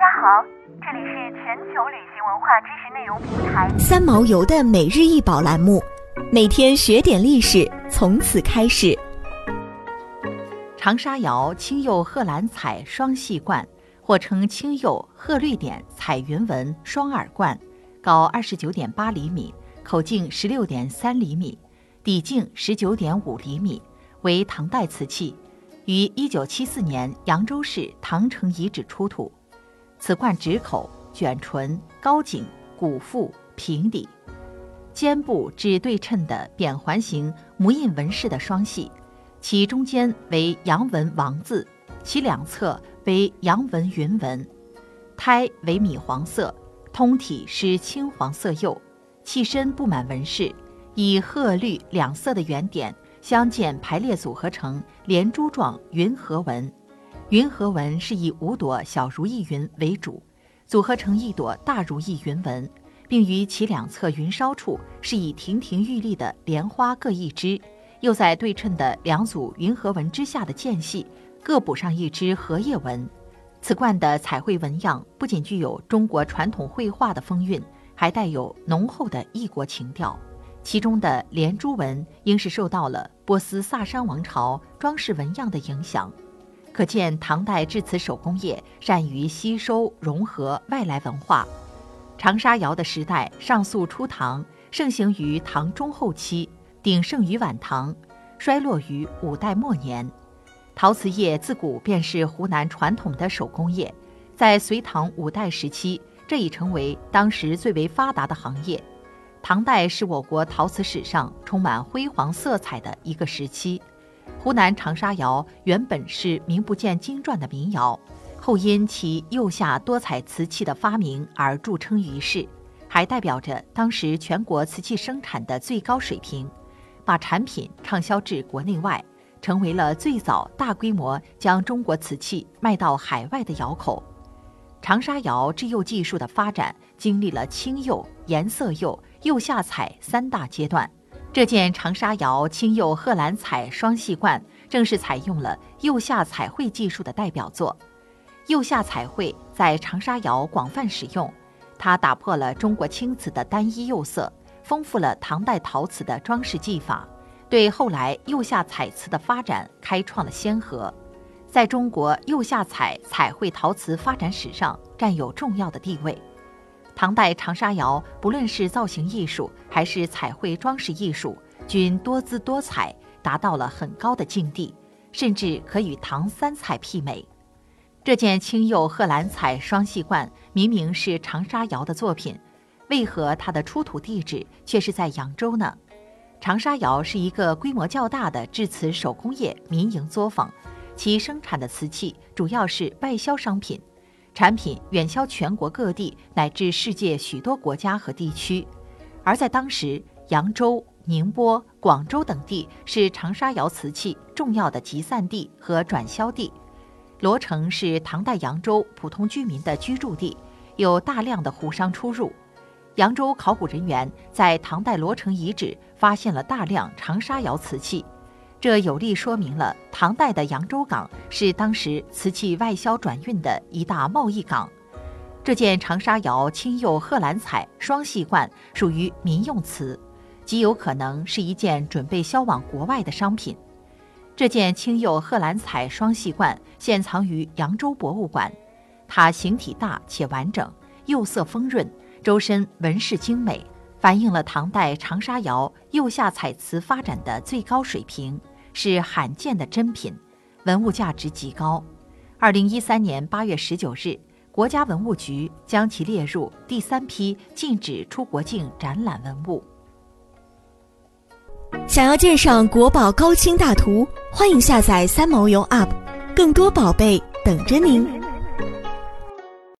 家好，这里是全球旅行文化知识内容平台三毛游的每日一宝栏目，每天学点历史，从此开始。长沙窑青釉褐蓝彩双细罐，或称青釉褐绿点彩云纹双耳罐，高二十九点八厘米，口径十六点三厘米，底径十九点五厘米，为唐代瓷器，于一九七四年扬州市唐城遗址出土。此冠直口、卷唇、高颈、鼓腹、平底，肩部只对称的扁环形模印纹饰的双系，其中间为阳纹王字，其两侧为阳纹云纹。胎为米黄色，通体是青黄色釉，器身布满纹饰，以褐绿两色的圆点相间排列组合成连珠状云和纹。云和纹是以五朵小如意云为主，组合成一朵大如意云纹，并于其两侧云梢处是以亭亭玉立的莲花各一枝，又在对称的两组云和纹之下的间隙各补上一枝荷叶纹。此冠的彩绘纹样不仅具有中国传统绘画的风韵，还带有浓厚的异国情调。其中的连珠纹应是受到了波斯萨珊王朝装饰纹样的影响。可见唐代制瓷手工业善于吸收融合外来文化。长沙窑的时代上溯初唐，盛行于唐中后期，鼎盛于晚唐，衰落于五代末年。陶瓷业自古便是湖南传统的手工业，在隋唐五代时期，这已成为当时最为发达的行业。唐代是我国陶瓷史上充满辉煌色彩的一个时期。湖南长沙窑原本是名不见经传的民窑，后因其釉下多彩瓷器的发明而著称于世，还代表着当时全国瓷器生产的最高水平，把产品畅销至国内外，成为了最早大规模将中国瓷器卖到海外的窑口。长沙窑制釉技术的发展经历了青釉、颜色釉、釉下彩三大阶段。这件长沙窑青釉褐蓝彩双细冠，正是采用了釉下彩绘技术的代表作。釉下彩绘在长沙窑广泛使用，它打破了中国青瓷的单一釉色，丰富了唐代陶瓷的装饰技法，对后来釉下彩瓷的发展开创了先河，在中国釉下彩彩绘陶瓷发展史上占有重要的地位。唐代长沙窑，不论是造型艺术还是彩绘装饰艺术，均多姿多彩，达到了很高的境地，甚至可与唐三彩媲美。这件青釉褐蓝彩双细冠明明是长沙窑的作品，为何它的出土地址却是在扬州呢？长沙窑是一个规模较大的制瓷手工业民营作坊，其生产的瓷器主要是外销商品。产品远销全国各地乃至世界许多国家和地区，而在当时，扬州、宁波、广州等地是长沙窑瓷器重要的集散地和转销地。罗城是唐代扬州普通居民的居住地，有大量的湖商出入。扬州考古人员在唐代罗城遗址发现了大量长沙窑瓷器。这有力说明了唐代的扬州港是当时瓷器外销转运的一大贸易港。这件长沙窑青釉褐蓝彩双细冠属于民用瓷，极有可能是一件准备销往国外的商品。这件青釉褐蓝彩双细冠现藏于扬州博物馆，它形体大且完整，釉色丰润，周身纹饰精美，反映了唐代长沙窑釉下彩瓷发展的最高水平。是罕见的珍品，文物价值极高。二零一三年八月十九日，国家文物局将其列入第三批禁止出国境展览文物。想要鉴赏国宝高清大图，欢迎下载三毛游 App，更多宝贝等着您。